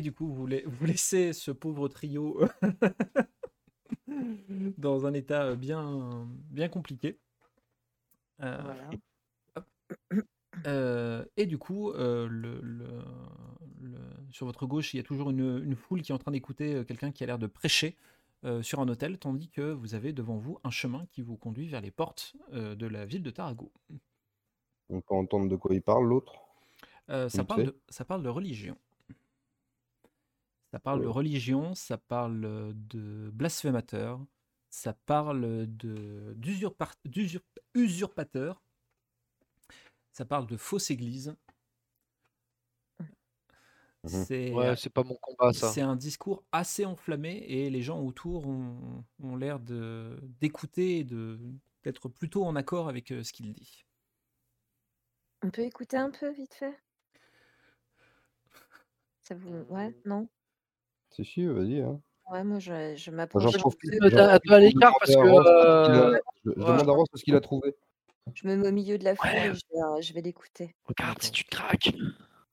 et du coup, vous, vous laissez ce pauvre trio dans un état bien, bien compliqué. et du coup, le, sur votre gauche, il y a toujours une, une foule qui est en train d'écouter quelqu'un qui a l'air de prêcher sur un hôtel, tandis que vous avez devant vous un chemin qui vous conduit vers les portes de la ville de Tarago. On peut entendre de quoi il parle, l'autre? Ça, parle de, ça parle de religion. Ça parle de religion, ça parle de blasphémateur, ça parle de d'usurpateur, ça parle de fausse église. Mmh ouais, c'est pas mon combat ça. C'est un discours assez enflammé et les gens autour ont, ont l'air d'écouter et d'être plutôt en accord avec ce qu'il dit. On peut écouter un peu vite fait? Ça vous... Ouais, non? Si, si, vas-y. Hein. Ouais, moi je, je m'approche. Un peu à l'écart parce que. Je demande à Ross ce qu'il a trouvé. Je me mets au milieu de la foule et je vais, l'écouter. Regarde si tu te craques.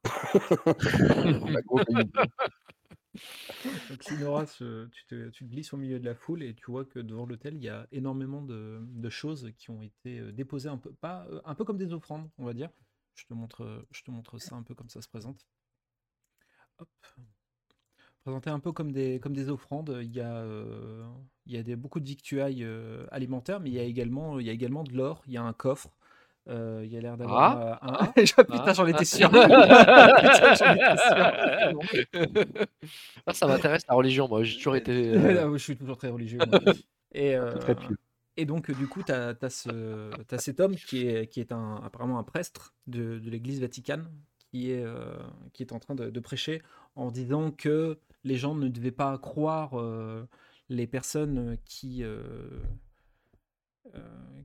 Donc, Sinora, tu, te, tu glisses au milieu de la foule et tu vois que devant l'hôtel, il y a énormément de, de, choses qui ont été euh, déposées un peu, pas, euh, un peu comme des offrandes, on va dire. Je te montre, je te montre ça un peu comme ça se présente. Hop. Présenté un peu comme des, comme des offrandes, il y a, euh, il y a des, beaucoup de victuailles alimentaires, mais il y a également, il y a également de l'or, il y a un coffre, euh, il y a l'air d'avoir ah. un. Ah. Putain, j'en étais sûr. Putain, j'en étais sûr. Ah, ça m'intéresse la religion, moi. J'ai toujours été. Euh, je suis toujours très religieux. Et, euh, et donc, du coup, tu as, ce, as, cet homme qui est, qui est un, apparemment un prêtre de, de l'église Vaticane qui est, qui est en train de, de, prêcher en disant que les gens ne devaient pas croire les personnes qui euh,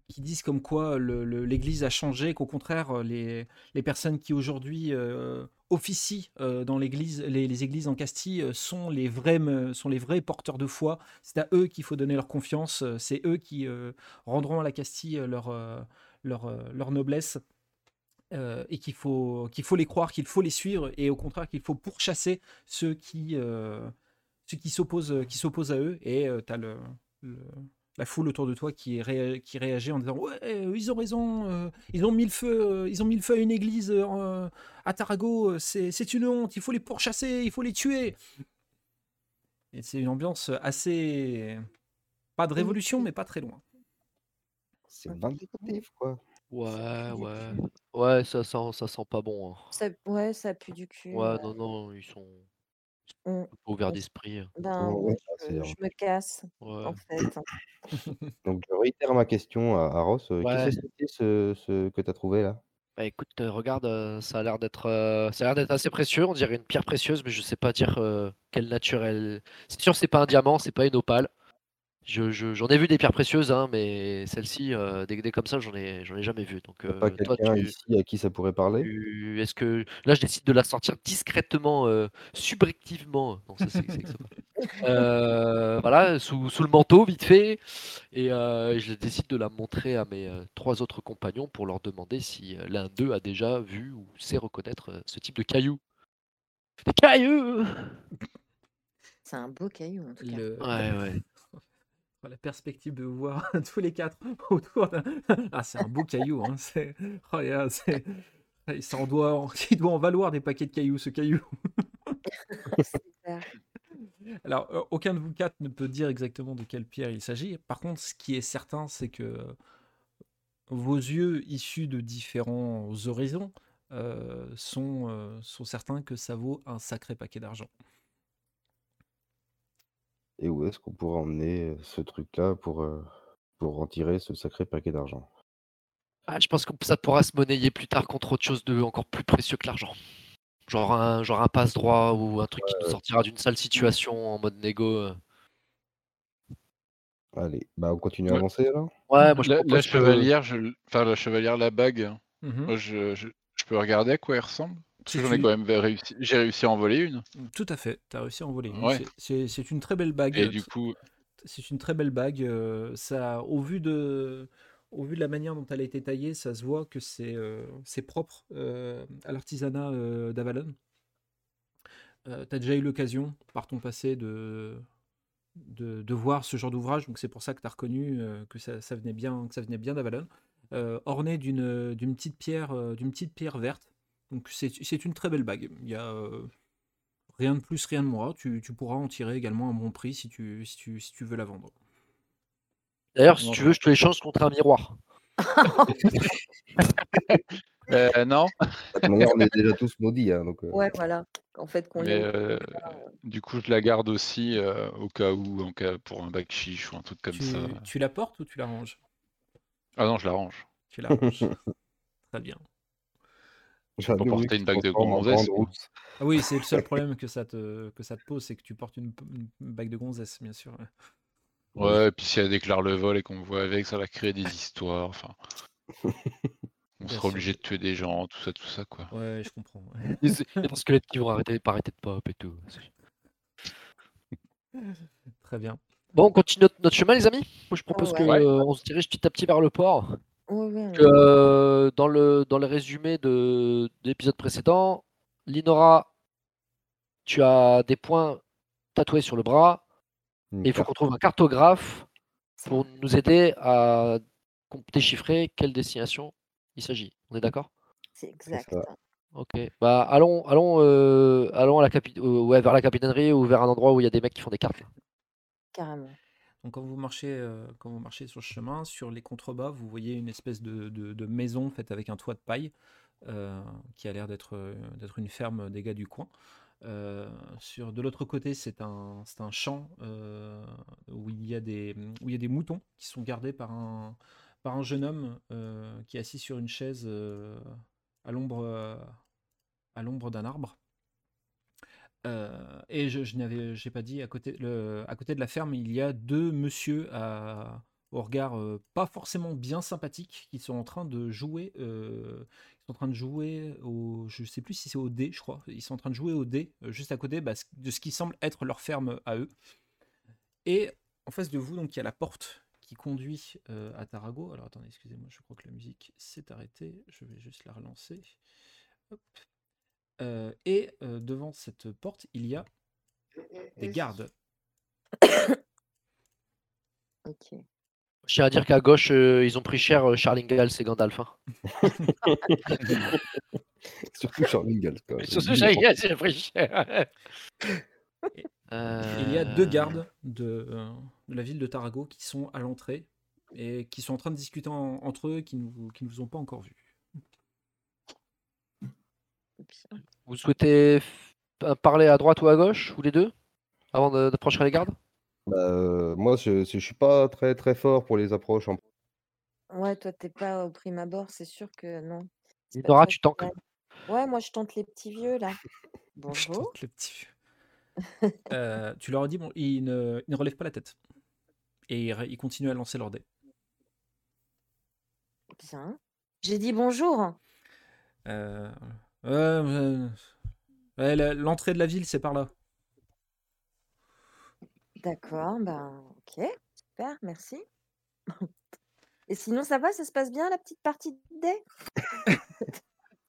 qui disent comme quoi l'Église a changé, qu'au contraire, les, les, personnes qui aujourd'hui euh, officient euh, dans l'Église, les, églises en Castille sont les vrais, sont les vrais porteurs de foi. C'est à eux qu'il faut donner leur confiance. C'est eux qui rendront à la Castille leur, leur, leur noblesse. Et qu'il faut, qu'il faut les croire, qu'il faut les suivre, et au contraire qu'il faut pourchasser ceux qui, ceux qui s'opposent, qui s'opposent à eux. Et tu as le, la foule autour de toi qui, qui réagit en disant ouais euh, ils ont raison euh, ils ont mis le feu euh, ils ont mis le feu à une église à Tarago c'est une honte il faut les pourchasser il faut les tuer et c'est une ambiance assez pas de révolution mais pas très loin. C'est vindicatif quoi ouais ouais ouais ça sent ça sent pas bon hein. ça, ouais ça pue du cul ouais non non ils sont Mmh. Ouvert d'esprit. Hein. Ben, je, me casse, en fait. Donc, je réitère ma question à, Ross. Qu'est-ce que c'était ce, que tu as trouvé là? Bah écoute, regarde, ça a l'air d'être ça a l'air d'être assez précieux. On dirait une pierre précieuse, mais je sais pas dire quelle nature elle. C'est sûr, c'est pas un diamant, c'est pas une opale. J'en ai vu des pierres précieuses, hein, mais celle-ci, euh, des, comme ça, j'en ai, j'en ai jamais vu. Donc, pas quelqu'un ici à qui ça pourrait parler? est-ce que là, je décide de la sortir discrètement, euh, subjectivement, non, ça, c'est, euh, voilà, sous, sous, le manteau, vite fait, et je décide de la montrer à mes trois autres compagnons pour leur demander si l'un d'eux a déjà vu ou sait reconnaître ce type de cailloux. Des cailloux C'est un beau caillou en tout cas. Ouais, ouais la perspective de voir tous les quatre autour d'un. Ah, c'est un beau caillou, hein. C'est... Oh, c'est... Il, doit... Il doit en valoir des paquets de cailloux, ce caillou. Alors, euh, aucun de vous quatre ne peut dire exactement de quelle pierre il s'agit. Par contre, ce qui est certain, c'est que vos yeux issus de différents horizons euh, sont, euh, sont certains que ça vaut un sacré paquet d'argent. Et où est-ce qu'on pourrait emmener ce truc-là pour, pour en tirer ce sacré paquet d'argent? Ah, je pense que ça pourra se monnayer plus tard contre autre chose de encore plus précieux que l'argent. Genre un, genre un passe-droit ou un truc qui nous sortira d'une sale situation en mode négo. Allez, bah on continue à avancer alors? Ouais, moi je La, chevalière, je... enfin la chevalière, la bague, mmh moi je, je, je peux regarder à quoi elle ressemble? J'en ai quand même réussi. J'ai réussi à en voler une. Tout à fait, tu as réussi à en voler une. C'est une très belle bague. Et du coup. C'est une très belle bague. Euh, ça, au vu de, au vu de la manière dont elle a été taillée, ça se voit que c'est euh, propre euh, à l'artisanat d'Avalon. euh, tu as déjà eu l'occasion, par ton passé, de, de, voir ce genre d'ouvrage, donc c'est pour ça que tu as reconnu que ça, venait bien, que ça venait bien d'Avalon, orné d'une, d'une petite pierre, d'une petite pierre verte. Donc c'est, une très belle bague. Il y a rien de plus, rien de moins. Tu, tu, pourras en tirer également un bon prix si tu, si tu, si tu veux la vendre. D'ailleurs, si tu veux, je te l'échange contre un miroir. Euh, non. on est déjà tous maudits. Hein, donc, euh. Ouais, voilà. En fait, qu'on euh, du coup, je la garde aussi au cas où, en cas pour un bac chiche ou un truc comme ça. Tu la portes ou tu la ranges? Ah non, je la range. Tu la ranges. Très bien. Pour porter une bague de gonzesse. Ah oui, c'est le seul problème que ça te, que ça te pose, c'est que tu portes une, bague de gonzesse, bien sûr. Ouais, et puis si elle déclare le vol et qu'on me voit avec, ça va créer des histoires. Enfin. On sera obligé de tuer des gens, tout ça, tout ça, quoi. Ouais, je comprends. Il y a des squelettes qui vont arrêter, pas arrêter de pop et tout. Très bien. Bon, on continue notre, chemin, les amis. Moi, je propose qu'on euh, se dirige petit à petit vers le port. Euh, dans, le, dans le résumé de, de l'épisode précédent, Linora, tu as des points tatoués sur le bras. et il faut qu'on trouve un cartographe pour nous aider à déchiffrer quelle destination il s'agit. On est d'accord? C'est exact. Ok. Bah allons, allons, euh, allons à la capi euh, ouais, vers la capitainerie ou vers un endroit où il y a des mecs qui font des cartes. Carrément. Donc quand vous marchez, euh, quand vous marchez sur le chemin, sur les contrebas, vous voyez une espèce de, maison faite avec un toit de paille qui a l'air d'être d'être une ferme des gars du coin. sur de l'autre côté, c'est un, un champ où il y a des où il y a des moutons qui sont gardés par un par un jeune homme euh, qui est assis sur une chaise euh, à l'ombre euh, à l'ombre d'un arbre. Et je, je n'avais, j'ai pas dit, à côté, à côté de la ferme, il y a deux monsieur à, au regard pas forcément bien sympathique qui sont en train de jouer. ils sont en train de jouer au, je sais plus si c'est au dé, je crois. Ils sont en train de jouer au dé juste à côté bah, de ce qui semble être leur ferme à eux. Et en face de vous, donc il y a la porte conduit euh, à Tarago. Alors attendez, excusez-moi, je crois que la musique s'est arrêtée. Je vais juste la relancer. Euh, et euh, devant cette porte, il y a des gardes. ok. Je tiens à dire qu'à gauche, ils ont pris cher Charlingale, c'est Gandalf. Hein. Surtout Charlingale. Surtout Charlingale, c'est pris cher. Il y a deux gardes de, de, la ville de Tarago qui sont à l'entrée et qui sont en train de discuter entre eux qui ne vous, qui ne vous ont pas encore vu. Vous souhaitez parler à droite ou à gauche, ou les deux, avant d'approcher les gardes? Bah, euh, Moi, je ne suis pas très très fort pour les approches. En... Ouais, toi, t'es pas au prime abord, c'est sûr que non. Nora, tu tanques Ouais, moi, je tente les petits vieux, là. Bonjour. Je tente les petits vieux. Euh, tu leur as dit, bon, ils ne, ils ne relèvent pas la tête. Et ils, continuent à lancer leur dés. Bien. J'ai dit bonjour. Euh, l'entrée de la ville, c'est par là. D'accord, ben ok, super, merci. Et sinon, ça va, ça se passe bien la petite partie de dés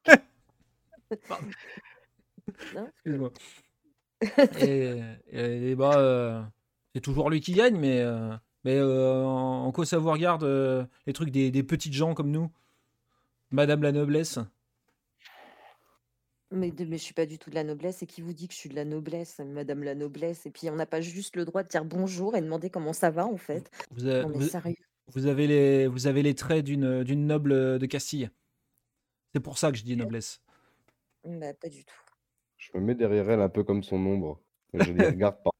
Excuse-moi. et, bah, euh, c'est toujours lui qui gagne, mais, euh, mais euh, en, quoi ça vous regarde les trucs des, des petites gens comme nous? Madame la noblesse? Mais, mais je suis pas du tout de la noblesse. Et qui vous dit que je suis de la noblesse, Madame la noblesse? Et puis on n'a pas juste le droit de dire bonjour et demander comment ça va en fait. Vous, vous, avez, les, vous avez les traits d'une noble de Castille. C'est pour ça que je dis noblesse. Bah, pas du tout. Je me mets derrière elle un peu comme son ombre. je ne regarde pas.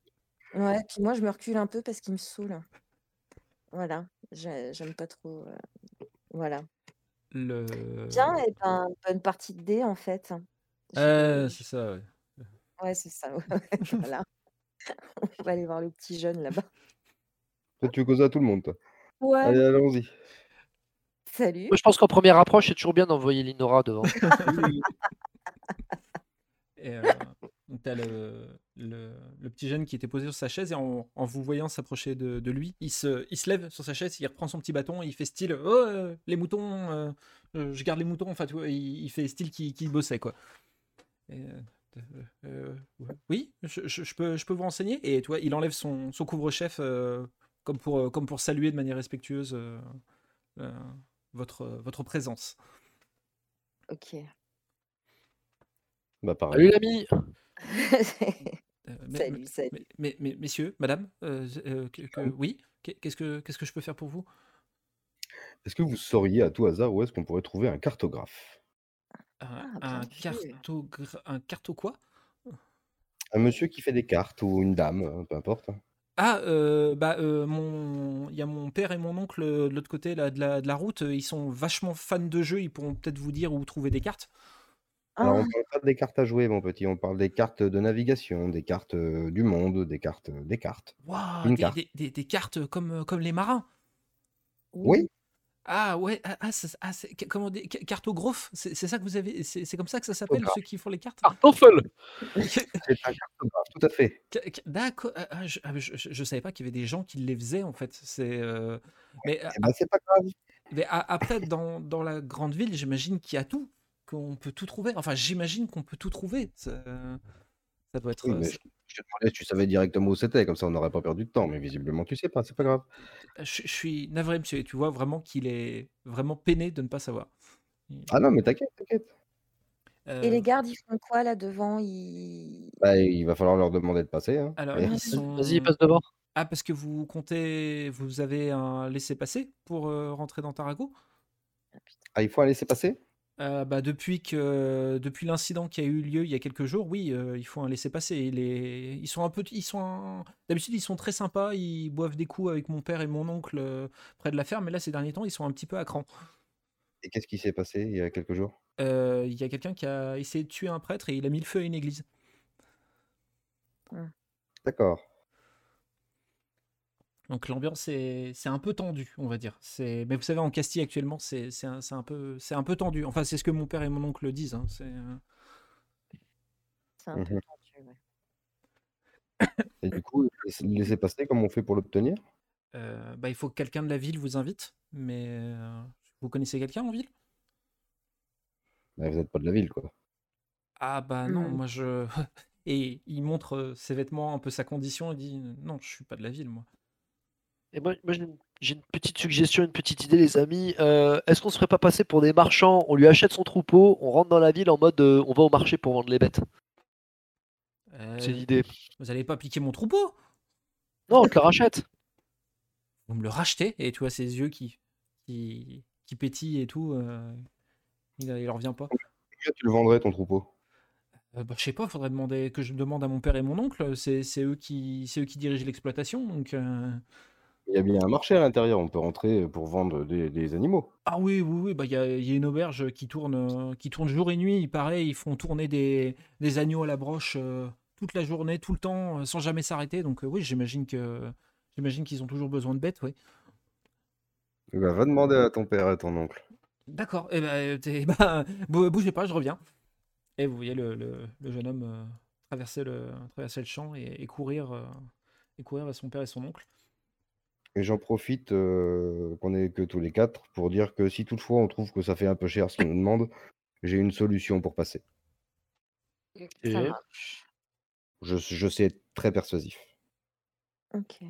Ouais, puis moi, je me recule un peu parce qu'il me saoule. Voilà, j'aime pas trop. Euh, voilà. Le... Bien, et ben, bonne partie de dés en fait. Euh, c'est ça, ouais. Ouais, c'est ça. voilà. On va aller voir le petit jeune là-bas. tu veux causer à tout le monde, toi. Ouais. Allez, allons-y. Salut. je pense qu'en première approche, c'est toujours bien d'envoyer Linora devant. Et, euh, t'as le, le, petit jeune qui était posé sur sa chaise et en, vous voyant s'approcher de, lui, il se, il se lève sur sa chaise, il reprend son petit bâton, il fait style Oh, euh, les moutons, euh, je garde les moutons. Enfin, tu vois, il, fait style qui, bossait quoi. Oui, je, peux, je peux vous renseigner. Et toi, il enlève son, son couvre-chef comme, pour, comme pour saluer de manière respectueuse votre, votre présence. Ok. Bah, pareil. Salut l'ami Salut, salut. Mais, mais- messieurs, madame, oui, qu'est-ce que, qu'est-ce que je peux faire pour vous? Est-ce que vous sauriez à tout hasard où est-ce qu'on pourrait trouver un cartographe? Un, ah, un carto quoi Un monsieur qui fait des cartes ou une dame, hein, peu importe. Ah, bah, mon il y a mon père et mon oncle, de l'autre côté là, de la de la route, ils sont vachement fans de jeux, ils pourront peut-être vous dire où trouver des cartes. Alors, on parle pas des cartes à jouer, mon petit, on parle des cartes de navigation, des cartes, du monde, des cartes, des cartes. Waouh, des des cartes comme, comme les marins? Oui. Ah ouais, ah, ah, ah comment dit cartographe, c'est ça que vous avez c'est comme ça que ça s'appelle, ceux qui font les cartes? Cartoffel! C'est un cartographe, tout à fait. d'accord, je ne savais pas qu'il y avait des gens qui les faisaient en fait, c'est, mais Eh ben, c'est pas grave. mais après dans dans la grande ville, j'imagine qu'il y a tout, qu'on peut tout trouver. Enfin, j'imagine qu'on peut tout trouver. Ça ça doit être, je te demandais si tu savais directement où c'était, comme ça on n'aurait pas perdu de temps, mais visiblement tu sais pas, c'est pas grave. Je, suis navré, monsieur, et tu vois vraiment qu'il est vraiment peiné de ne pas savoir. Ah non, mais t'inquiète, t'inquiète. Et les euh gardes, ils font quoi là devant? Bah, il va falloir leur demander de passer. Hein. Alors, Vas-y, passe devant. Ah, parce que vous comptez, vous avez un laissez-passer pour euh, rentrer dans Tarago? Ah, il faut un laissez-passer? Euh, bah, depuis que depuis l'incident qui a eu lieu il y a quelques jours, oui, euh, il faut un laisser-passer. Les... Ils sont un peu, ils sont d'habitude ils sont très sympas, ils boivent des coups avec mon père et mon oncle euh, près de la ferme, mais là ces derniers temps ils sont un petit peu à cran. Et qu'est-ce qui s'est passé il y a quelques jours? Il y a quelqu'un qui a essayé de tuer un prêtre et il a mis le feu à une église. D'accord. Donc l'ambiance est, c'est un peu tendu, on va dire. C'est, mais vous savez, en Castille actuellement, c'est, c'est, un, c'est un peu, c'est un peu tendu. Enfin, c'est ce que mon père et mon oncle disent. Hein. C'est, euh c'est un peu mmh tendu, ouais. Et du coup, laisser passer, comment on fait pour l'obtenir? Euh, bah, Il faut que quelqu'un de la ville vous invite. Mais euh, vous connaissez quelqu'un en ville? Bah, Vous n'êtes pas de la ville, quoi. Ah bah non, moi je... Et il montre ses vêtements, un peu sa condition, et dit non, je suis pas de la ville, moi. Et moi, j'ai une, petite suggestion, une petite idée, les amis. Euh, est-ce qu'on se ferait pas passer pour des marchands? On lui achète son troupeau, on rentre dans la ville en mode euh, on va au marché pour vendre les bêtes. C'est euh, l'idée. Vous allez pas piquer mon troupeau? Non, on te le rachète. Vous me le rachetez? Et tu vois ses yeux qui, qui, qui pétillent et tout. il, il leur vient pas. Pourquoi tu le vendrais ton troupeau? Bah, je sais pas, faudrait demander que je demande à mon père et mon oncle. C'est eux qui, c'est eux qui dirigent l'exploitation, donc. Il y a bien un marché à l'intérieur, on peut rentrer pour vendre des, animaux. Ah oui, oui, oui, bah il y a, une auberge qui tourne, euh, qui tourne jour et nuit. Il paraît, ils font tourner des, agneaux à la broche euh, toute la journée, tout le temps, euh, sans jamais s'arrêter. Donc oui, j'imagine que j'imagine qu'ils ont toujours besoin de bêtes, oui. Eh ben, va demander à ton père et à ton oncle. D'accord. Et eh ben, bah, bougez pas, je reviens. Et vous voyez le, jeune homme traverser le traverser le champ et, courir et courir vers son père et son oncle. Et j'en profite qu'on est que tous les quatre pour dire que si toutefois on trouve que ça fait un peu cher ce qu'ils nous demandent, j'ai une solution pour passer. Je, je sais être très persuasif. Ok.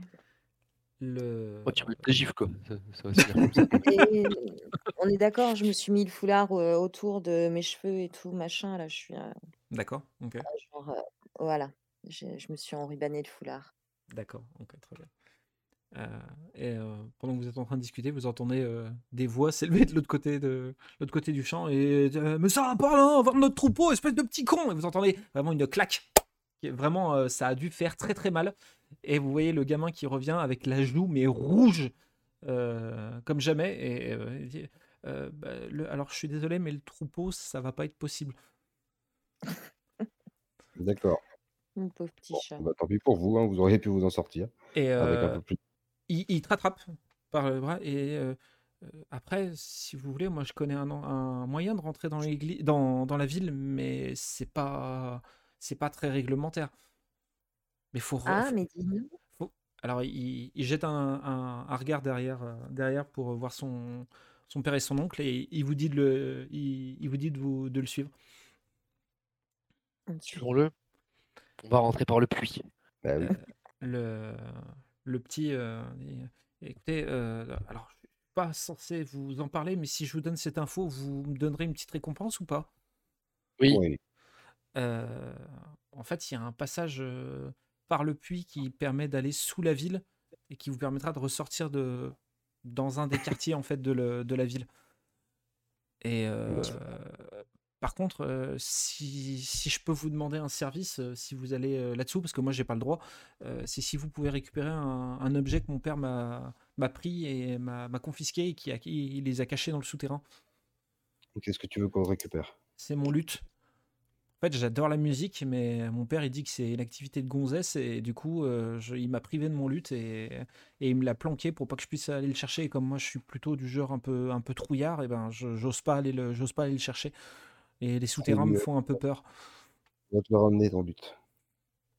Le... Oh, tu mets gifs, quoi. on est d'accord, je me suis mis le foulard autour de mes cheveux et tout, machin. Là, je suis. D'accord, ok. voilà, je, je me suis enribané le foulard. D'accord, ok, très bien. Euh, et euh, pendant que vous êtes en train de discuter, vous entendez euh, des voix s'élever de l'autre côté, de, l'autre côté du champ et Mais ça va pas là, vendre notre troupeau, espèce de petit con Et vous entendez vraiment une claque. Vraiment, ça a dû faire très très mal. Et vous voyez le gamin qui revient avec la joue, mais rouge comme jamais. Et, il dit bah, Alors je suis désolé, mais le troupeau, ça va pas être possible. D'accord. Mon pauvre petit chat. Bah, tant pis pour vous, hein, vous auriez pu vous en sortir. Et, avec un peu plus il, te rattrape par le bras et après, si vous voulez, moi je connais un, un moyen de rentrer dans, dans, dans la ville, mais c'est pas c'est pas très réglementaire. Mais faut. Ah, mais dis Alors il, il jette un, un, regard derrière derrière pour voir son son père et son oncle et il vous dit de le il, il vous dit de vous de le suivre. Suivons-le. On va rentrer par le puits. Bah le, le petit. euh, écoutez, euh, alors, je suis pas censé vous en parler, mais si je vous donne cette info, vous me donnerez une petite récompense ou pas? Oui. Oui. Euh, En fait, il y a un passage euh, par le puits qui permet d'aller sous la ville et qui vous permettra de ressortir de, dans un des quartiers en fait de, le- de la ville. Et euh, par contre, euh, si, si je peux vous demander un service, euh, si vous allez euh, là-dessous, parce que moi j'ai pas le droit, c'est si vous pouvez récupérer un, un objet que mon père m'a pris et m'a confisqué et qui, a, qui il les a cachés dans le souterrain. Qu'est-ce que tu veux qu'on récupère? C'est mon luth. En fait, j'adore la musique, mais mon père il dit que c'est une activité de gonzesse et du coup, je- il m'a privé de mon luth et, et il me l'a planqué pour pas que je puisse aller le chercher. Et comme moi, je suis plutôt du genre un peu un peu trouillard, et ben, je- j'ose pas aller le j'ose pas aller le chercher. Et les souterrains me font un peu peur. On va te le ramener ton but.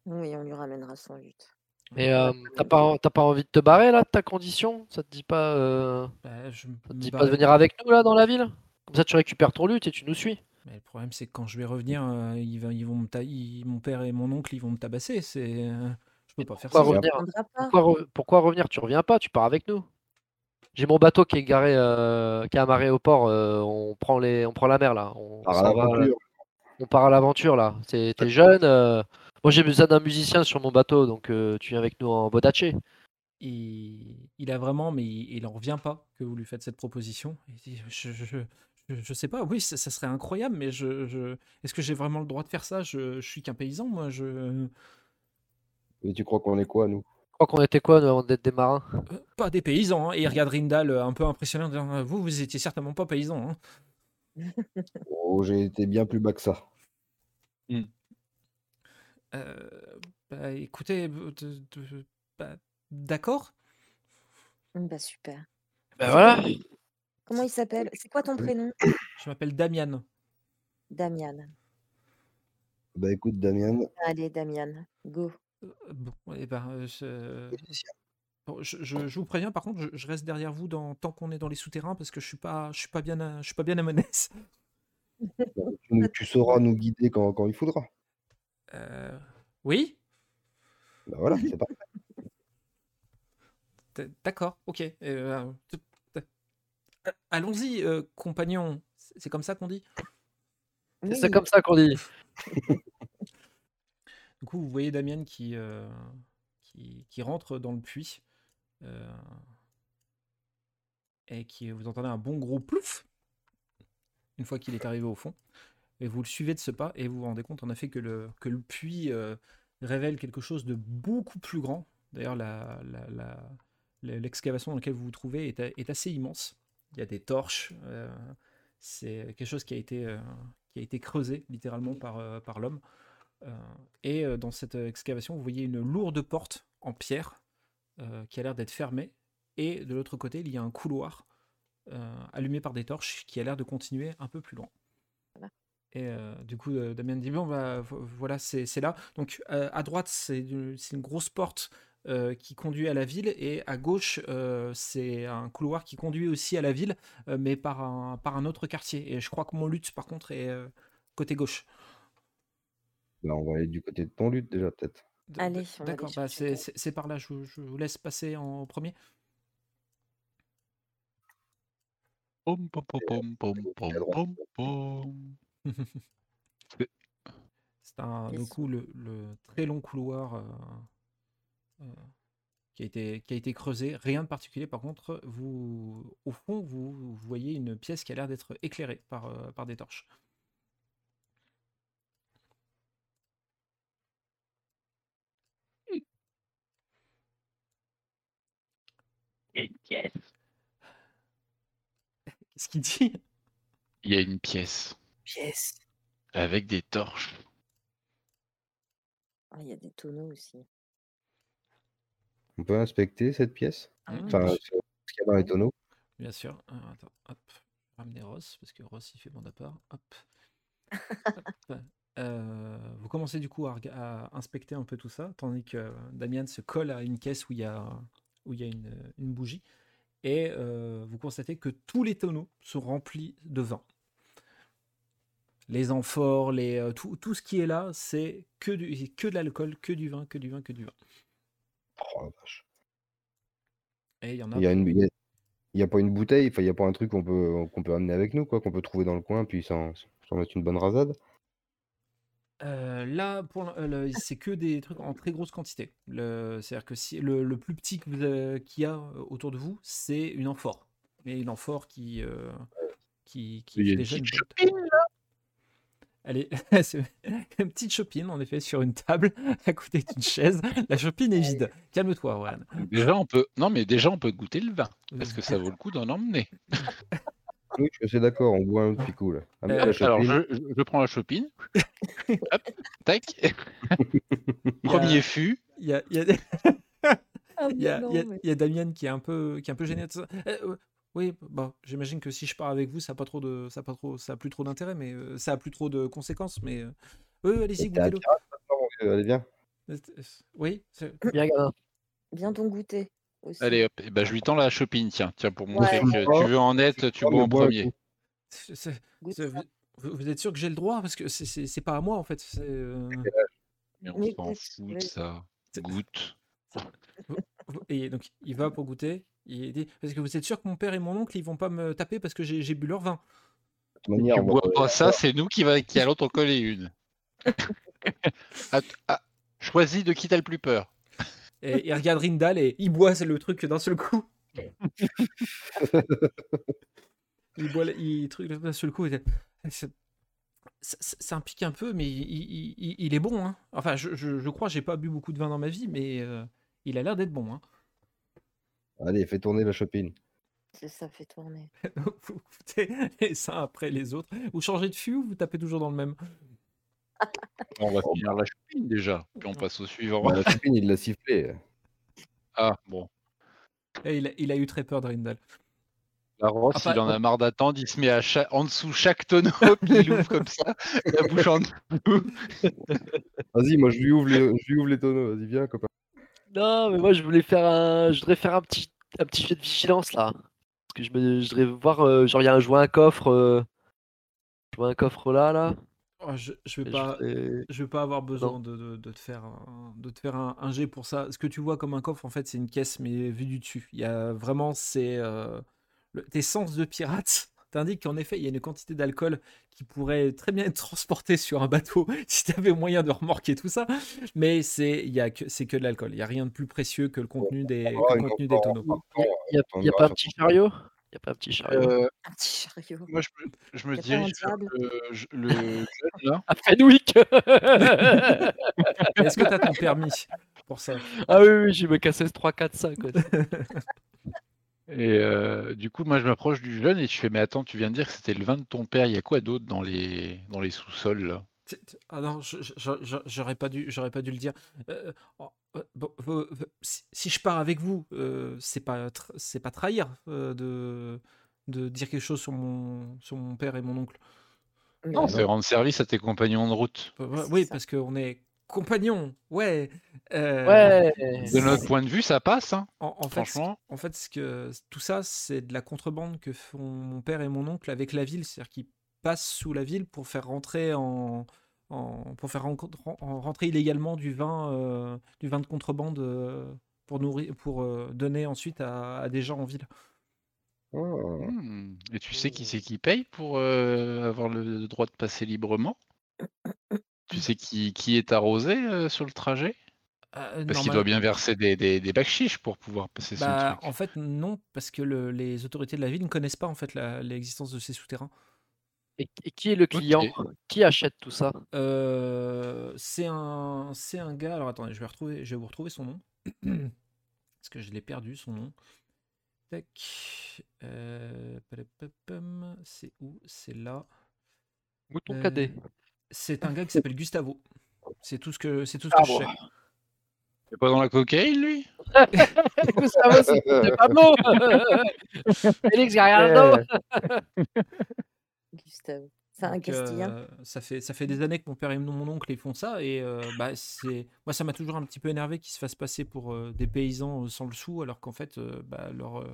Oui, on lui ramènera son lutte. Mais euh, t'as pas, t'as pas envie de te barrer là de ta condition? Ça te dit pas, euh, Bah, je me ça te me dit pas de venir avec nous là dans la ville? Comme ça tu récupères ton lutte et tu nous suis. Mais le problème, c'est que quand je vais revenir, euh, ils, va- ils vont me ta- ils- mon père et mon oncle, ils vont me tabasser. C'est, je peux pas faire ça. Revenir? Pourquoi, re- pourquoi revenir? Tu reviens pas, tu pars avec nous. J'ai mon bateau qui est garé, euh, qui est amarré au port. euh, on prend les, on prend la mer là. On, Par s'en va, l'aventure. on part à l'aventure là. T'es t'es jeune. euh, Moi j'ai besoin d'un musicien sur mon bateau, donc euh, tu viens avec nous en bodaché. il, il a vraiment, mais il, il en revient pas que vous lui faites cette proposition. Il dit, je, je, je, je sais pas, oui, ça, ça serait incroyable, mais je, je, est-ce que j'ai vraiment le droit de faire ça? Je, je suis qu'un paysan, moi. Je, Et tu crois qu'on est quoi, nous? Crois qu'on était quoi nous avant d'être des marins? Euh, pas des paysans. hein. Et il regarde Rindal euh, un peu impressionné en disant, euh, vous, vous étiez certainement pas paysan. hein. Oh, j'ai été bien plus bas que ça. Euh, bah, écoutez, bah, d'accord. Bah super. Ben voilà. Comment il s'appelle? C'est quoi ton prénom? Je m'appelle Damian. Damian. Bah écoute, Damien, Allez, Damian, go. Euh, Bon, et ben, euh, je, bon, je, je- je vous préviens, par contre, je, je reste derrière vous dans, tant qu'on est dans les souterrains parce que je suis pas, je suis pas bien, à, je suis pas bien à Monès. tu, sauras nous guider quand, quand il faudra. Euh, oui, Bah voilà, c'est parfait. d'accord, ok. euh, t- euh, Allons-y, euh, compagnon. C'est comme ça qu'on dit? C'est comme ça qu'on dit. Du coup, vous voyez Damien qui, euh, qui, qui rentre dans le puits euh, et qui vous entendez un bon gros plouf une fois qu'il est arrivé au fond. Et vous le suivez de ce pas et vous vous rendez compte en effet que le, que le puits euh, révèle quelque chose de beaucoup plus grand. D'ailleurs, l'excavation dans laquelle vous vous trouvez est, est assez immense. Il y a des torches. c'est quelque chose qui a été, qui a été creusé littéralement par, par l'homme. Euh, et euh, dans cette euh, excavation, vous voyez une lourde porte en pierre qui a l'air d'être fermée. Et de l'autre côté, il y a un couloir allumé par des torches qui a l'air de continuer un peu plus loin. Et euh, du coup, euh, Damien dit Bon, bah, vo- voilà, c'est là. Donc, euh, à droite, c'est une, grosse porte qui conduit à la ville. Et à gauche, c'est un couloir qui conduit aussi à la ville, mais par un, par un autre quartier. Et je crois que mon lutte, par contre, est côté gauche. Bah, on va aller du côté de ton lutte déjà, peut-être. Allez, on D'accord, bah, c'est ton- c'est- c'est par là, je, vous- je vous laisse passer en premier. Pom, pom, pom, pom, pom, pom, à droite. pom, pom. C'est un, Yes. coup le, le très long couloir euh, euh, qui, a été, qui a été creusé. Rien de particulier, par contre, vous, au fond, vous, vous voyez une pièce qui a l'air d'être éclairée par, euh, par des torches. Qu'est-ce qu'il dit? Il y a une pièce Pièce. avec des torches. Ah, il y a des tonneaux aussi. On peut inspecter cette pièce? Hein, Enfin, bien ce qu'il y a dans les tonneaux Bien sûr. Euh, attends, hop. Ramener Ross, parce que Ross, il fait bon appart. Hop. Hop. Euh, vous commencez du coup à, à inspecter un peu tout ça, tandis que Damien se colle à une caisse où il y a, où il y a une, une bougie. Et euh, vous constatez que tous les tonneaux sont remplis de vin. les amphores, les, tout, tout, ce qui est là, c'est que, du, que de l'alcool, que du vin, que du vin, que du vin. Oh vache. Et il y en a. Il y a, pas une bouteille, il n'y a pas un truc qu'on peut, qu'on peut amener avec nous, quoi, qu'on peut trouver dans le coin, puis s'en mettre une bonne rasade. Là, pour c'est que des trucs en très grosse quantité. C'est-à-dire que si le, plus petit qu'il y a autour de vous, c'est une amphore. Mais une amphore qui, qui, qui est déjà une là? Elle est, c'est une petite chopine, en effet, sur une table, à côté d'une chaise. La chopine est vide. Calme-toi, Juan. Déjà, on peut... Non, mais déjà, on peut goûter le vin. Est-ce que ça vaut le coup d'en emmener Oui, je suis d'accord, on boit un petit coup. Là. Euh, alors, je, je, prends la chopine. Hop, tac. Premier fût. Il y a, il y a... il y, a, il y a Damien qui est un peu, qui est un peu gêné de ça. Euh, oui, bah, j'imagine que si je pars avec vous, ça a pas trop de, ça a pas trop, ça a plus trop d'intérêt, mais ça a plus trop de conséquences. Mais oui, allez-y, goûtez-le. Allez, viens. Oui, bien, Bien ton goûter. Allez, hop, et bah, je lui tends la shopping, tiens, tiens, pour montrer que tu veux en être, tu bois en premier. vous, êtes sûr que j'ai le droit? Parce que c'est pas à moi, en fait. Mais on s'en fout de ça. Goûte. Et donc, il va pour goûter. Il dit, parce que vous êtes sûr que mon père et mon oncle, ils vont pas me taper parce que j'ai bu leur vin. De manière, tu bois pas ça, c'est nous qui, va, qui allons t'en coller une. choisis de qui t'as le plus peur. Et il regarde Rindal et il boit le truc d'un seul coup. il boit il truc d'un seul coup. Ça, pique un peu, mais il, est bon. Hein. Enfin, je, je, je crois, j'ai pas bu beaucoup de vin dans ma vie, mais euh, il a l'air d'être bon. Hein. Allez, fais tourner la shopping. C'est ça, fait tourner. vous foutez les uns après les autres. Vous changez de fût ou vous tapez toujours dans le même? On va finir la shopping déjà, puis on passe au suivant. la shopping, il l'a sifflé. Ah, bon. Et il, a, eu très peur de Rindal. La Ross, il en a marre d'attendre, il se met à en dessous chaque tonneau, puis il ouvre comme ça, la bouche en dessous. Vas-y, moi je lui ouvre les, je lui ouvre les tonneaux, vas-y, viens, copain. Non, mais moi je voulais faire un. Je voudrais faire un petit, un petit jeu de vigilance là. Parce que je, me... je voudrais voir, euh, genre, il y a un, un coffre. Euh... Jouer un coffre là, là. Oh, je, je, vais pas, je, vais pas avoir besoin de, de, de, te faire, un, de te faire un, un, jet pour ça. Ce que tu vois comme un coffre, en fait, c'est une caisse, mais vue du dessus. Il y a vraiment c'est euh, tes sens de pirate t'indique qu'en effet, il y a une quantité d'alcool qui pourrait très bien être transportée sur un bateau si tu avais moyen de remorquer tout ça. Mais c'est que, que de l'alcool. Il n'y a rien de plus précieux que le contenu des, contenu des tonneaux. Il n'y a, pas un petit chariot? il n'y a pas un petit chariot euh, Un petit chariot. Moi, je, je me dirige vers le, le là. À Fenwick Est-ce que tu as ton permis pour ça? Ah oui, oui, j'ai me cassé 3, 4, 5. Et euh, du coup, moi, je m'approche du jeune et je fais, mais attends, tu viens de dire que c'était le vin de ton père. Il y a quoi d'autre dans les, dans les sous-sols là? Ah non, j'aurais pas dû, j'aurais pas dû le dire. Euh, oh, euh, si, je pars avec vous, c'est pas, c'est pas trahir de, de dire quelque chose sur mon, sur mon père et mon oncle. Non, c'est rendre service à tes compagnons de route. oui, parce qu'on est compagnon, ouais. Euh, ouais. De notre point de vue, ça passe. Hein, en, fait, franchement. En fait, ce que, tout ça, c'est de la contrebande que font mon père et mon oncle avec la ville. C'est-à-dire qu'ils passent sous la ville pour faire rentrer en, pour faire rentrer illégalement du vin, euh, du vin de contrebande euh, pour nourrir, pour donner ensuite à, des gens en ville. Oh. Mmh. Et tu sais qui c'est qui paye pour avoir le droit de passer librement? Tu sais qui, qui est arrosé euh, sur le trajet? Euh, Parce qu'il doit bien verser des, des, des pour pouvoir passer son bah, En fait, non, parce que les autorités de la ville ne connaissent pas en fait l'existence de ces souterrains. Et, qui est le client? Qui achète tout ça? Euh, C'est un, c'est un gars. Alors attendez, je vais retrouver, je vais vous retrouver son nom parce que je l'ai perdu son nom. Tac. c'est où? C'est là. Mouton cadet. C'est un gars qui s'appelle Gustavo. C'est tout ce que, c'est tout ce que ah je sais. C'est pas dans la cocaïne, lui? Gustavo, c'est Pablo Félix Gallardo Gustavo. C'est un Castillan. Euh, ça, fait, ça fait des années que mon père et mon oncle ils font ça. Et euh, bah, c'est... moi, ça m'a toujours un petit peu énervé qu'ils se fassent passer pour euh, des paysans sans le sou, alors qu'en fait, bah, leur,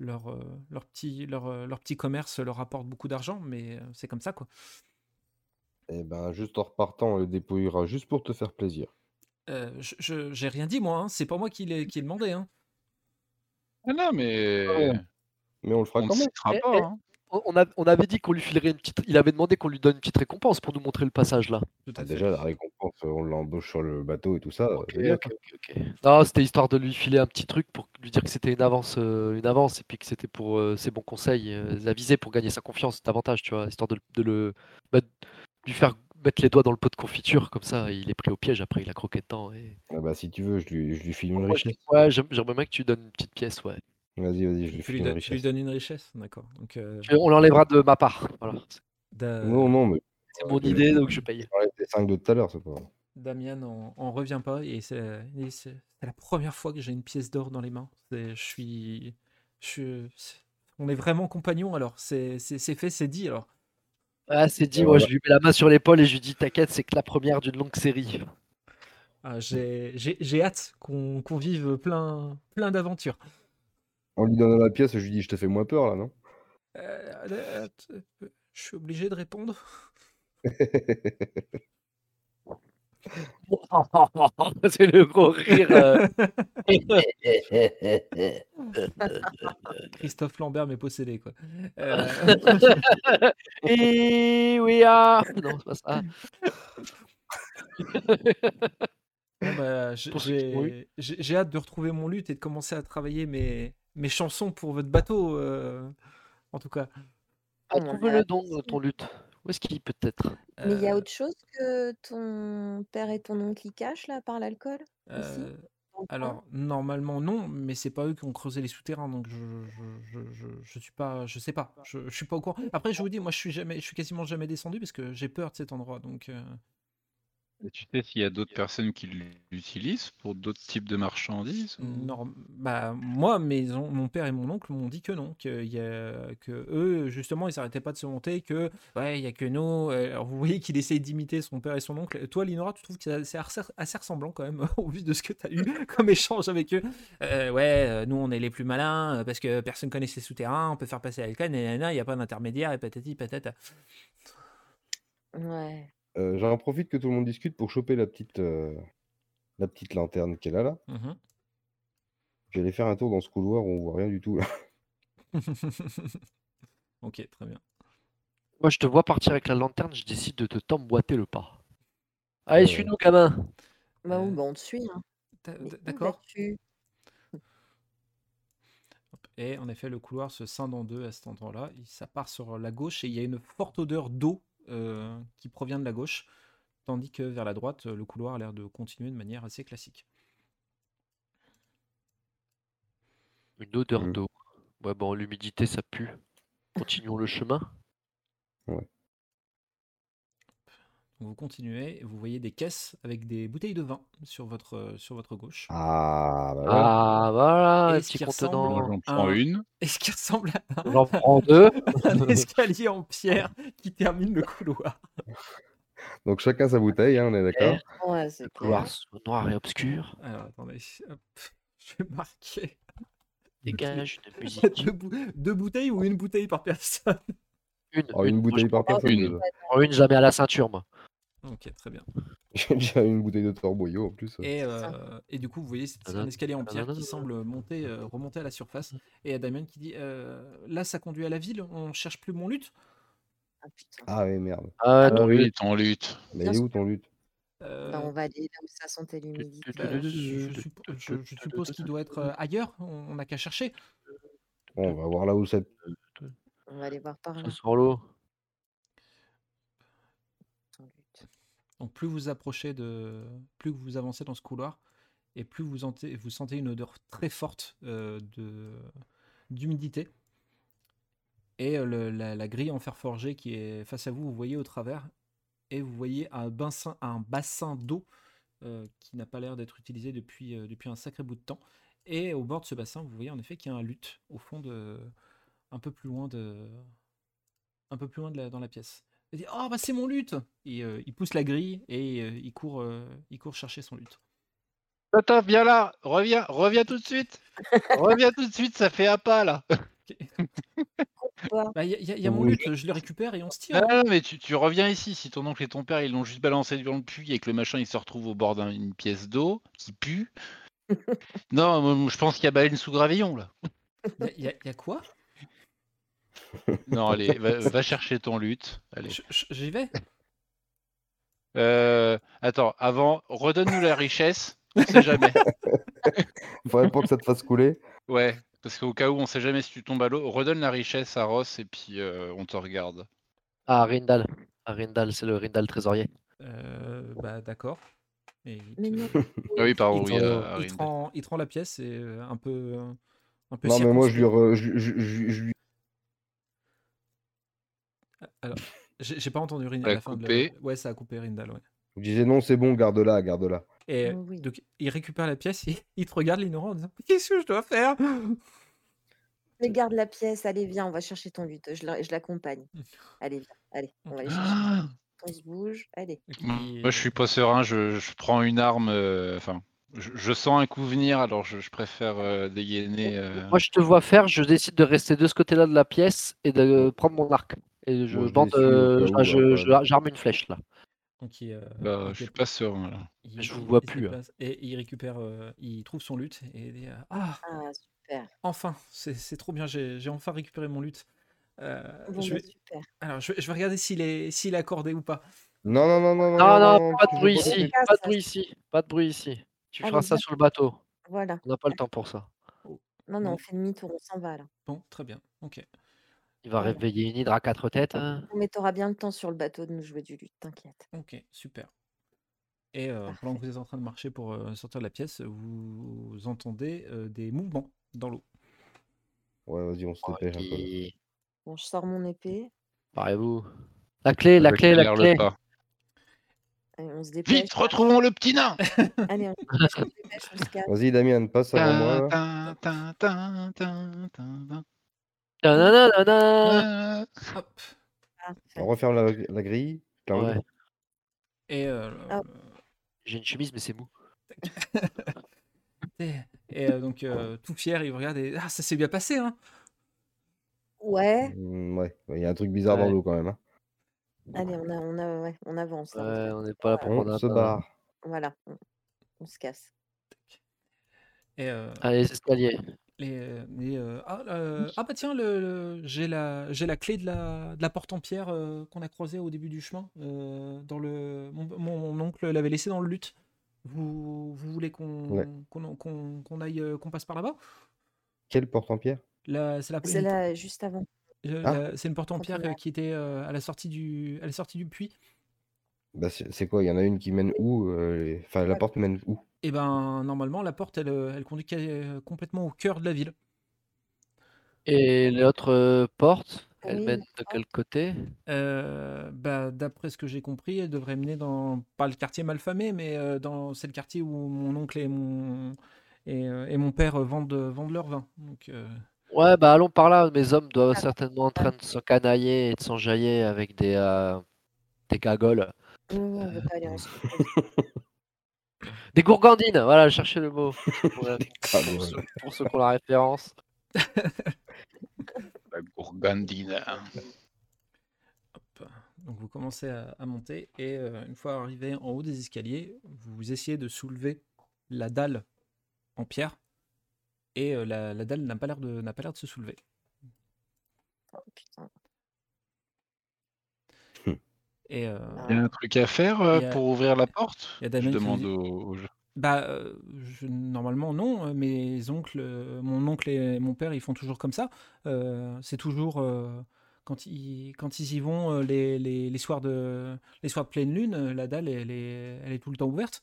leur, leur, petit, leur, leur petit commerce leur apporte beaucoup d'argent. Mais c'est comme ça, quoi. Eh ben, juste en repartant, on le dépouillera juste pour te faire plaisir. Euh, je j'ai rien dit moi, hein. C'est pas moi qui l'ai demandé, hein. Ah non, mais Mais on le fera on quand même. pas, hein. On, on a- on avait dit qu'on lui filerait une petite. Il avait demandé qu'on lui donne une petite récompense pour nous montrer le passage là. Tout à Ah, déjà, la récompense, on l'embauche sur le bateau et tout ça. Ok, c'est bien. ok, ok, ok. Non, c'était histoire de lui filer un petit truc pour lui dire que c'était une avance, euh, une avance, et puis que c'était pour euh, ses bons conseils, euh, aviser pour gagner sa confiance davantage, tu vois, histoire de, le- de le bah, de lui faire mettre les doigts dans le pot de confiture, comme ça, il est pris au piège. Après, il a croqué dedans. Et... Ah bah, si tu veux, je lui, je lui file une Moi, je- richesse. ouais, j'aime- j'aimerais bien que tu donnes une petite pièce, ouais. Vas-y, vas-y, je lui Tu lui une donnes tu lui richesse. donnes une richesse? D'accord. Donc, Je- On l'enlèvera de ma part. Voilà. Da Non, non, mais C'est mon idée, donc je paye. les 5 de tout à l'heure, c'est pas grave. Damian en en revient pas et c'est il dit: «C'est c'est la première fois que j'ai une pièce d'or dans les mains. Je suis je on est vraiment compagnons alors, c'est fait, c'est dit alors». Ah, c'est dit, Et moi, voilà. je lui mets la main sur l'épaule et je lui dis T'inquiète, c'est que la première d'une longue série. Ah, j'ai j'ai j'ai hâte qu'on qu'on vive plein plein d'aventures. En lui donnant la pièce, je lui dis, je te fais moins peur là, non? Heu, je suis obligé de répondre? c'est le gros rire. euh. Christophe Lambert m'est possédé quoi. Et oui, ah Non, c'est pas ça. bah, j'ai hâte de retrouver mon luth et de commencer à travailler mes mes chansons pour votre bateau, heu, en tout cas. Ah, Trouve-le donc, ton lutte. Où est-ce qu'il peut être Mais il y a Heu autre chose que ton père et ton oncle y cachent là, par l'alcool? Coin? alors normalement non, mais c'est pas eux qui ont creusé les souterrains donc je je je je je suis pas je sais pas, je je suis pas au courant. Après je vous dis, moi je suis jamais je suis quasiment jamais descendu parce que j'ai peur de cet endroit donc Et tu sais s'il y a d'autres personnes qui l'utilisent pour d'autres types de marchandises ou? Norm bah, moi, mes on mon père et mon oncle m'ont dit que non, qu'il y a que eux, justement, ils s'arrêtaient pas de se monter, que ouais, il y a que nous. alors vous voyez qu'il essaye d'imiter son père et son oncle. Toi, Linora, tu trouves que c'est assez ressemblant quand même au vu de ce que tu as eu comme échange avec eux? Heu, ouais, heu, nous on est les plus malins, heu, parce que personne connaît ces souterrains, on peut faire passer l'alcool, nanana, il y a pas d'intermédiaire et patati patata. Ouais. Euh, J'en profite que tout le monde discute pour choper la petite, euh, la petite lanterne qu'elle a là. Mmh Je vais aller faire un tour dans ce couloir où on voit rien du tout là. OK, très bien. Moi, je te vois partir avec la lanterne, je décide de te t'emboîter le pas. Allez, Euh, suis-nous, gamin. Bah oui, Heu, bah on te suit, hein. d'accord. et en effet, le couloir se scinde en 2 à cet endroit-là. Ça part sur la gauche et il y a une forte odeur d'eau, heu, qui provient de la gauche, tandis que vers la droite, le couloir a l'air de continuer de manière assez classique. Une odeur Mmh. d'eau. Ouais, bon, l'humidité, ça pue. Continuons le chemin. Ouais. Vous continuez et vous voyez des caisses avec des bouteilles de vin sur votre, heu, sur votre gauche. Ah, bah voilà. Ah, voilà, petit contenant. j'en à prends un une. et ce qui ressemble à J'en prends deux. un escalier en pierre qui termine le couloir. Donc chacun sa bouteille, hein, on est d'accord. Ouais, c'est Le couloir noir et obscur. Alors attendez, hop, je vais marquer Dégage une musique. 2 bou 2 bouteilles ou 1 bouteille par personne? Une, Oh, une. une bouteille par personne une. une, mets à la ceinture, moi. OK, très bien. J'ai déjà une bouteille de torboyau en plus. Et, ça. heu, et du coup, vous voyez, c'est c'est un escalier en pierre qui semble monter, heu, remonter à la surface. Et il y a Damien qui dit heu, là, ça conduit à la ville, on cherche plus mon luth? Ah putain. Ah ouais, merde. Ah, Ah ton oui, lutte. ton lutte. Mais il est où ton lutte Bah, on va aller là où ça sentait l'humidité. heu, je je suppo je je suppose qu'il doit être, ailleurs, on n'a qu'à chercher. Bon, on va voir là où c'est. On va aller voir par là. Ce sur l'eau. Donc plus vous approchez de plus vous avancez dans ce couloir et plus vous sentez vous sentez une odeur très forte, heu, de d'humidité. Et le la grille en fer forgé qui est face à vous, vous voyez au travers et vous voyez un bassin un bassin d'eau, heu, qui n'a pas l'air d'être utilisé depuis, depuis un sacré bout de temps. Et au bord de ce bassin, vous voyez en effet qu'il y a un luth au fond de un peu plus loin de un peu plus loin de dans la pièce. Il dit: «Oh bah, c'est mon luth!» et heu, il pousse la grille et heu, il court, heu, il court chercher son luth. Attends, viens là, reviens, reviens tout de suite. Reviens tout de suite, ça fait un pas là. Bah, il y, a- y a mon lutte, je le récupère et on se tire. hein. Ah, mais tu, tu reviens ici. Si ton oncle et ton père ils l'ont juste balancé devant le puits et que le machin il se retrouve au bord d'une pièce d'eau qui pue. non, je pense qu'il y a baleine sous gravillon là. Il y a quoi? Non, allez, va, va chercher ton lutte. J'y vais? Euh, attends, avant, redonne-nous la richesse. On sait jamais. Faudrait pas que ça te fasse couler. Ouais, parce qu'au cas où on sait jamais si tu tombes à l'eau, redonne la richesse à Ross et puis euh, on te regarde. Ah, Rindal. Ah, Rindal, c'est le Rindal trésorier. Euh, bah, d'accord. Et il te-. Ah oui, pardon, il oui, te- à- à il te Rindal. rend, il te rend la pièce et un peu, un peu Non, mais moi, je lui. circonspect. re- je- je- je- je lui- Alors, j'ai pas entendu Rin- Ça a la fin de coupé. la... Ouais, ça a coupé Rindal, ouais. je disais non, c'est bon, garde-la, garde-la. Et Oh oui. donc, il récupère la pièce, et il te regarde, l'ignorant, en disant Qu'est-ce que je dois faire? Mais garde la pièce, allez, viens, on va chercher ton lutte. Je la- je l'accompagne. Allez, viens, allez, on va aller chercher. Ah On se bouge, allez. Et Moi, je suis pas serein. Je, je prends une arme. euh, Enfin, je, je sens un coup venir, alors je, je préfère euh, dégainer. euh, Moi, je te vois faire, je décide de rester de ce côté-là de la pièce et de prendre mon arc. Et je Moi, bande, euh, je- je- j'arme une flèche là. Donc, il, euh, bah, il je suis pas serein. Là. il- je vous vois plus, hein. Et il récupère, euh, il trouve son lutte, et il dit euh, Ah, Ah, super. enfin, c'est c'est trop bien, j'ai j'ai enfin récupéré mon lutte. Euh, Bon, je bah, vais, super. alors, je vais, je vais regarder s'il est, s'il est accordé ou pas. Non, non, non, non, Non, non, pas de tu bruit ici, pas de bruit ici, pas de bruit ici. Tu feras ça sur le bateau. Voilà. On n'a pas le temps pour ça. Non, non, on fait demi-tour, on s'en va là. Bon, très bien, ok. Il va Voilà. réveiller une hydre à quatre têtes. hein. Mais t'auras bien le temps sur le bateau de nous jouer du lutte, t'inquiète. Ok, super. Et euh, pendant que vous êtes en train de marcher pour euh, sortir de la pièce, vous entendez euh, des mouvements dans l'eau. Ouais, vas-y, on se dépêche un peu. Ok. Bon, je sors mon épée. Parez-vous. La clé, la clé, la clé. on se dépêche. Vite, retrouvons le petit nain Allez, on se dépêche, on se casse. Vas-y, Damien, passe avant moi. là. Tin, tin, tin, tin, tin, tin. Hop. On referme la, la grille. Ouais. Et, euh, Ah. J'ai une chemise, mais c'est mou. et, et, euh, donc, euh, tout fier, il vous regarde et Ah, ça s'est bien passé, hein Ouais. Mm, ouais, il y a un truc bizarre dans l'eau quand même. hein. Allez, on, a, on, a, ouais, on avance. Ouais, on- n'est pas là pour On se barre. Voilà, on, on se casse. Et, euh, Allez, les escaliers. Les, les, euh, ah, euh, ah, bah tiens, le, le- j'ai la, j'ai la clé de la, de la porte en pierre euh, qu'on a croisée au début du chemin. euh, dans le, mon, mon- mon oncle l'avait laissée dans le lutte. Vous, vous voulez qu'on Ouais. qu'on, qu'on- qu'on aille, euh, qu'on passe par là-bas? Quelle porte en pierre C'est la, C'est une- là, juste avant. euh, Ah. c'est une porte en pierre euh, qui était euh, à la sortie du, à la sortie du puits. bah, C'est quoi? Il y en a une qui mène où euh, Enfin, la porte mène où? Et ben normalement la porte elle, euh, elle conduit euh, complètement au cœur de la ville. Et l'autre euh, porte, elle Oui, mène de quel côté? Euh, bah, d'après ce que j'ai compris, elle devrait mener dans pas le quartier malfamé, mais euh, dans c'est le quartier où mon oncle et mon et, euh, et mon père vendent vendent leur vin. Donc euh, Ouais, bah allons par là. Mes hommes doivent Ah. certainement en train de s'encanailler et de s'enjailler avec des, euh, des cagoles. Non, non, on veut pas aller en Des gourgandines, voilà, cherchez le mot. Voilà, pour, ceux, pour ceux qui ont la référence. La gourgandine. hop. donc vous commencez à, à monter et euh, une fois arrivé en haut des escaliers, vous essayez de soulever la dalle en pierre et euh, la, la dalle n'a pas l'air de n'a pas l'air de se soulever. Oh, putain. Et euh, Il y a un truc à faire euh, a- pour ouvrir la porte? il y a Je demande dit- au, au jeu. Bah, euh, je- normalement non. euh, Mes oncles, mon oncle et mon père, ils font toujours comme ça. Euh, c'est toujours euh, quand ils quand ils y vont les, les, les soirs de les soirs de pleine lune, la dalle elle est elle est tout le temps ouverte.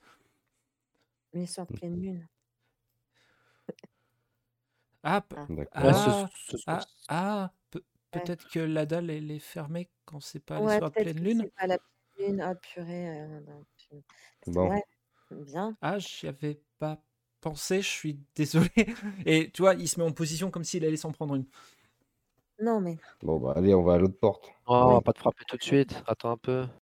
Mais sur pleine lune. Ah Ah. Ah, ce- ce- ah, ah. Peut-être que la dalle elle est fermée quand c'est pas les Ouais, soirs de pleine lune. pas la pleine lune. Ah, purée. euh, Bon. Ouais, bien. Ah, j'y avais pas pensé. Je suis désolé. Et tu vois, il se met en position comme s'il allait s'en prendre une. Non, mais Bon, bah, allez, on va à l'autre porte. Oh, on va Ouais. pas te frapper tout de suite. Attends un peu.